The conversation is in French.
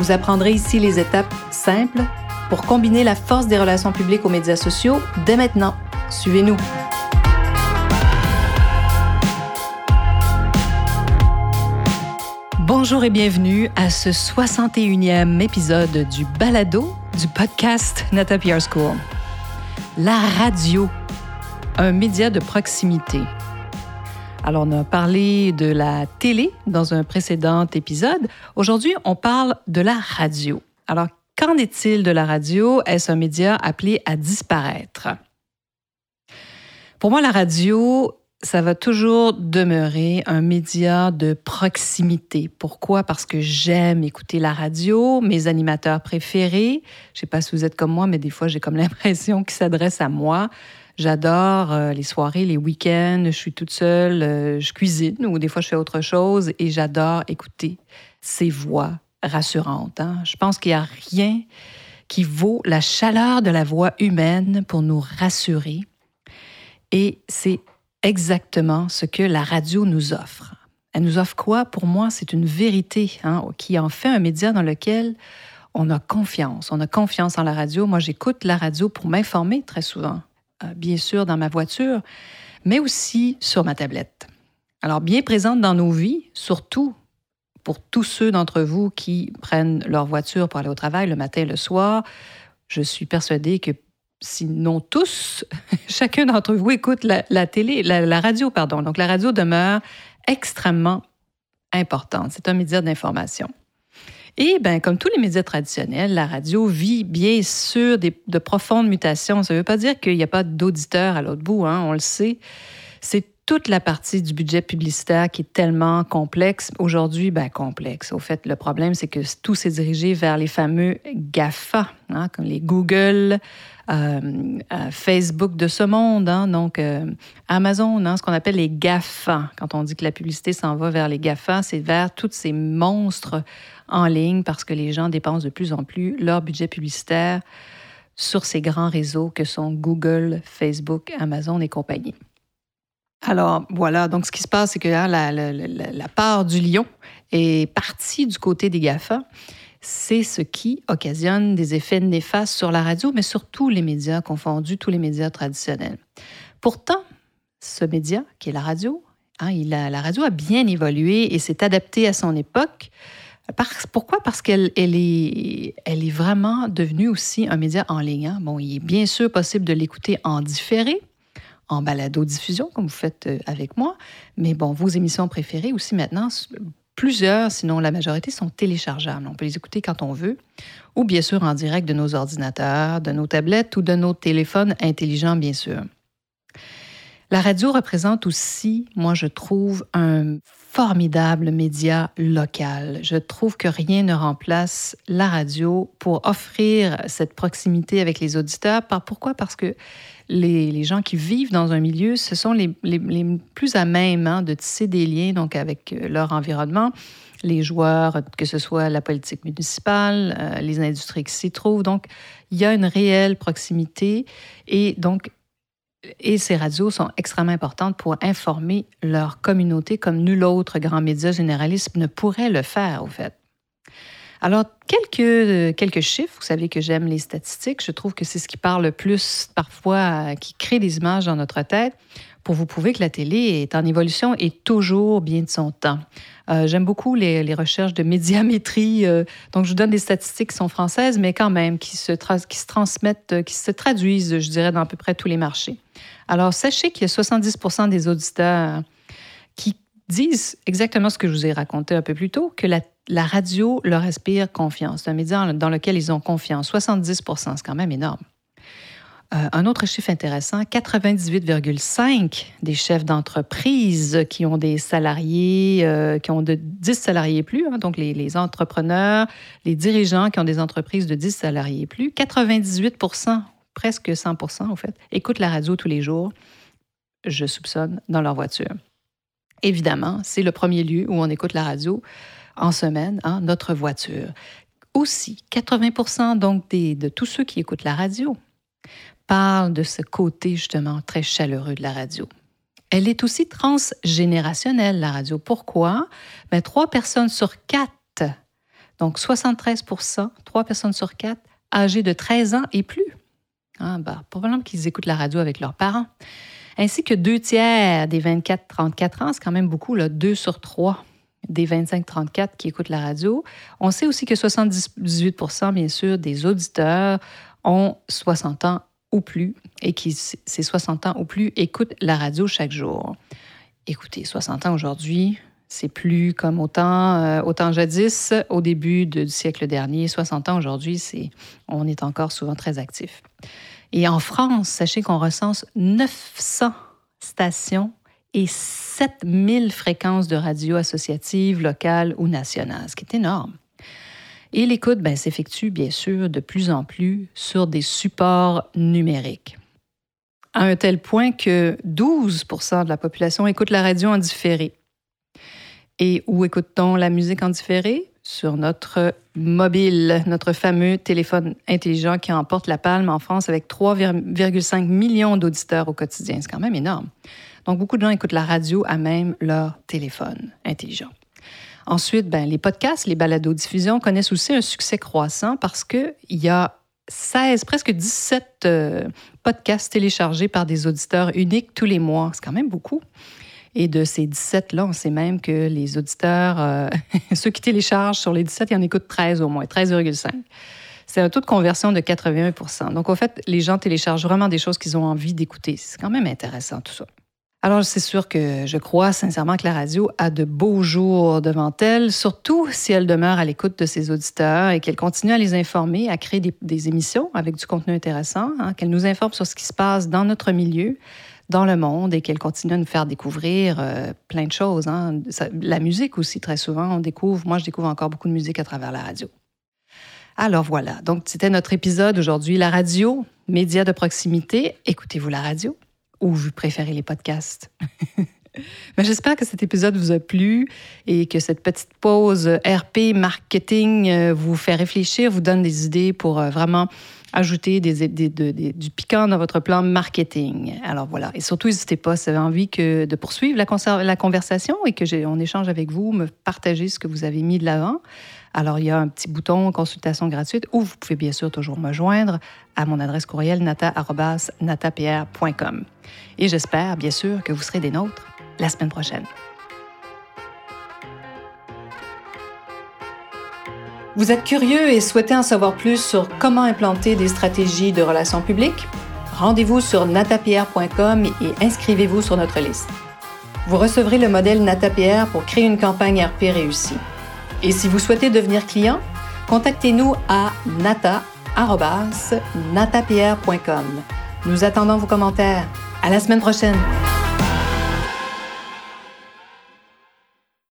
Vous apprendrez ici les étapes simples pour combiner la force des relations publiques aux médias sociaux dès maintenant. Suivez-nous. Bonjour et bienvenue à ce 61e épisode du balado du podcast Nata PR School. La radio, un média de proximité. Alors, on a parlé de la télé dans un précédent épisode. Aujourd'hui, on parle de la radio. Alors, qu'en est-il de la radio? Est-ce un média appelé à disparaître? Pour moi, la radio ça va toujours demeurer un média de proximité. Pourquoi? Parce que j'aime écouter la radio, mes animateurs préférés. Je sais pas si vous êtes comme moi, mais des fois, j'ai comme l'impression qu'ils s'adressent à moi. J'adore euh, les soirées, les week-ends, je suis toute seule, euh, je cuisine ou des fois je fais autre chose et j'adore écouter ces voix rassurantes. Hein. Je pense qu'il n'y a rien qui vaut la chaleur de la voix humaine pour nous rassurer. Et c'est exactement ce que la radio nous offre. Elle nous offre quoi? Pour moi, c'est une vérité hein, qui en fait un média dans lequel on a confiance. On a confiance en la radio. Moi, j'écoute la radio pour m'informer très souvent, euh, bien sûr dans ma voiture, mais aussi sur ma tablette. Alors, bien présente dans nos vies, surtout pour tous ceux d'entre vous qui prennent leur voiture pour aller au travail le matin et le soir, je suis persuadée que sinon tous, chacun d'entre vous écoute la, télé, la, radio, pardon. Donc la radio demeure extrêmement importante. C'est un média d'information. Et ben, comme tous les médias traditionnels, la radio vit bien sûr de profondes mutations. Ça ne veut pas dire qu'il n'y a pas d'auditeurs à l'autre bout, hein, on le sait. C'est toute la partie du budget publicitaire qui est tellement complexe. Aujourd'hui, ben, complexe. Au fait, le problème, c'est que tout s'est dirigé vers les fameux GAFA, hein, comme les Google, euh, euh, Facebook de ce monde, hein, donc euh, Amazon, hein, ce qu'on appelle les GAFA. Quand on dit que la publicité s'en va vers les GAFA, c'est vers tous ces monstres en ligne parce que les gens dépensent de plus en plus leur budget publicitaire sur ces grands réseaux que sont Google, Facebook, Amazon et compagnie. Alors voilà, donc ce qui se passe, c'est que hein, la, part du lion est partie du côté des GAFA. C'est ce qui occasionne des effets néfastes sur la radio, mais sur tous les médias confondus, tous les médias traditionnels. Pourtant, ce média, qui est la radio, hein, a, la radio a bien évolué et s'est adapté à son époque. pourquoi? Parce qu'elle elle est, elle est vraiment devenue aussi un média en ligne. Hein. Bon, il est bien sûr possible de l'écouter en différé, en balado-diffusion, comme vous faites euh, avec moi. Mais bon, vos émissions préférées aussi maintenant, plusieurs, sinon la majorité, sont téléchargeables. On peut les écouter quand on veut, ou bien sûr en direct de nos ordinateurs, de nos tablettes ou de nos téléphones intelligents, bien sûr. La radio représente aussi, moi je trouve, un formidable média local. Je trouve que rien ne remplace la radio pour offrir cette proximité avec les auditeurs. Pourquoi? Parce que les, gens qui vivent dans un milieu, ce sont les, plus à même hein, de tisser des liens donc avec euh, leur environnement, les joueurs, que ce soit la politique municipale, euh, les industries qui s'y trouvent. Donc, il y a une réelle proximité et donc et ces radios sont extrêmement importantes pour informer leur communauté comme nul autre grand média généraliste ne pourrait le faire, au fait. Alors, quelques, euh, quelques chiffres. Vous savez que j'aime les statistiques. Je trouve que c'est ce qui parle le plus parfois, qui crée des images dans notre tête pour vous prouver que la télé est en évolution et toujours bien de son temps. Euh, j'aime beaucoup les, recherches de médiamétrie. Euh, donc, je vous donne des statistiques qui sont françaises, mais quand même qui se, transmettent, qui se traduisent, je dirais, dans à peu près tous les marchés. Alors, sachez qu'il y a 70% des auditeurs qui disent exactement ce que je vous ai raconté un peu plus tôt, que la la radio leur inspire confiance. C'est un média dans lequel ils ont confiance. 70% c'est quand même énorme. Euh, un autre chiffre intéressant, 98,5 des chefs d'entreprise qui ont des salariés, euh, qui ont de 10 salariés plus, hein, donc les, les, entrepreneurs, les dirigeants qui ont des entreprises de 10 salariés plus, 98% presque 100% en fait, écoutent la radio tous les jours, je soupçonne, dans leur voiture. Évidemment, c'est le premier lieu où on écoute la radio en semaine, hein, notre voiture. Aussi, 80 donc des, de tous ceux qui écoutent la radio parle de ce côté justement très chaleureux de la radio. Elle est aussi transgénérationnelle, la radio. Pourquoi? Bien, trois personnes sur quatre, donc 73% trois personnes sur quatre, âgées de 13 ans et plus. Ah, probablement qu'ils écoutent la radio avec leurs parents. Ainsi que deux tiers des 24-34 ans, c'est quand même beaucoup, là, deux sur trois des 25-34 qui écoutent la radio. On sait aussi que 78 bien sûr, des auditeurs ont 60 ans ou plus et qui, ces 60 ans ou plus, écoutent la radio chaque jour. Écoutez, 60 ans aujourd'hui, c'est plus comme autant, euh, autant jadis, au début du siècle dernier. 60 ans aujourd'hui, c'est, on est encore souvent très actif. Et en France, sachez qu'on recense 900 stations et 7000 fréquences de radio associatives, locales ou nationales, ce qui est énorme. Et l'écoute ben, s'effectue bien sûr de plus en plus sur des supports numériques. À un tel point que 12% de la population écoute la radio en différé. Et où écoute-t-on la musique en différé? Sur notre mobile, notre fameux téléphone intelligent qui emporte la palme en France avec 3,5 millions d'auditeurs au quotidien. C'est quand même énorme. Donc, beaucoup de gens écoutent la radio à même leur téléphone intelligent. Ensuite, ben, les podcasts, les balados-diffusions connaissent aussi un succès croissant parce qu'il y a 16, presque 17 euh, podcasts téléchargés par des auditeurs uniques tous les mois. C'est quand même beaucoup. Et de ces 17-là, on sait même que les auditeurs, euh, ceux qui téléchargent sur les 17, ils en écoutent 13 au moins, 13,5. C'est un taux de conversion de 81 Donc, au fait, les gens téléchargent vraiment des choses qu'ils ont envie d'écouter. C'est quand même intéressant tout ça. Alors, c'est sûr que je crois sincèrement que la radio a de beaux jours devant elle, surtout si elle demeure à l'écoute de ses auditeurs et qu'elle continue à les informer, à créer des, émissions avec du contenu intéressant, hein, qu'elle nous informe sur ce qui se passe dans notre milieu, dans le monde et qu'elle continue à nous faire découvrir euh, plein de choses. Hein. la musique aussi, très souvent, on découvre, moi je découvre encore beaucoup de musique à travers la radio. Alors voilà, donc c'était notre épisode aujourd'hui, la radio, média de proximité. Écoutez-vous la radio? Ou vous préférez les podcasts. Mais j'espère que cet épisode vous a plu et que cette petite pause RP marketing euh, vous fait réfléchir, vous donne des idées pour euh, vraiment ajouter du piquant dans votre plan marketing. Alors voilà. Et surtout, n'hésitez pas, si vous avez envie de poursuivre la, la conversation et que on échange avec vous, me partager ce que vous avez mis de l'avant. Alors, il y a un petit bouton consultation gratuite où vous pouvez bien sûr toujours me joindre à mon adresse courriel nata.natapr.com. Et j'espère bien sûr que vous serez des nôtres la semaine prochaine. Vous êtes curieux et souhaitez en savoir plus sur comment implanter des stratégies de relations publiques? Rendez-vous sur natapr.com et inscrivez-vous sur notre liste. Vous recevrez le modèle NataPR pour créer une campagne RP réussie. Et si vous souhaitez devenir client, contactez-nous à nata.natapierre.com. Nous attendons vos commentaires. À la semaine prochaine!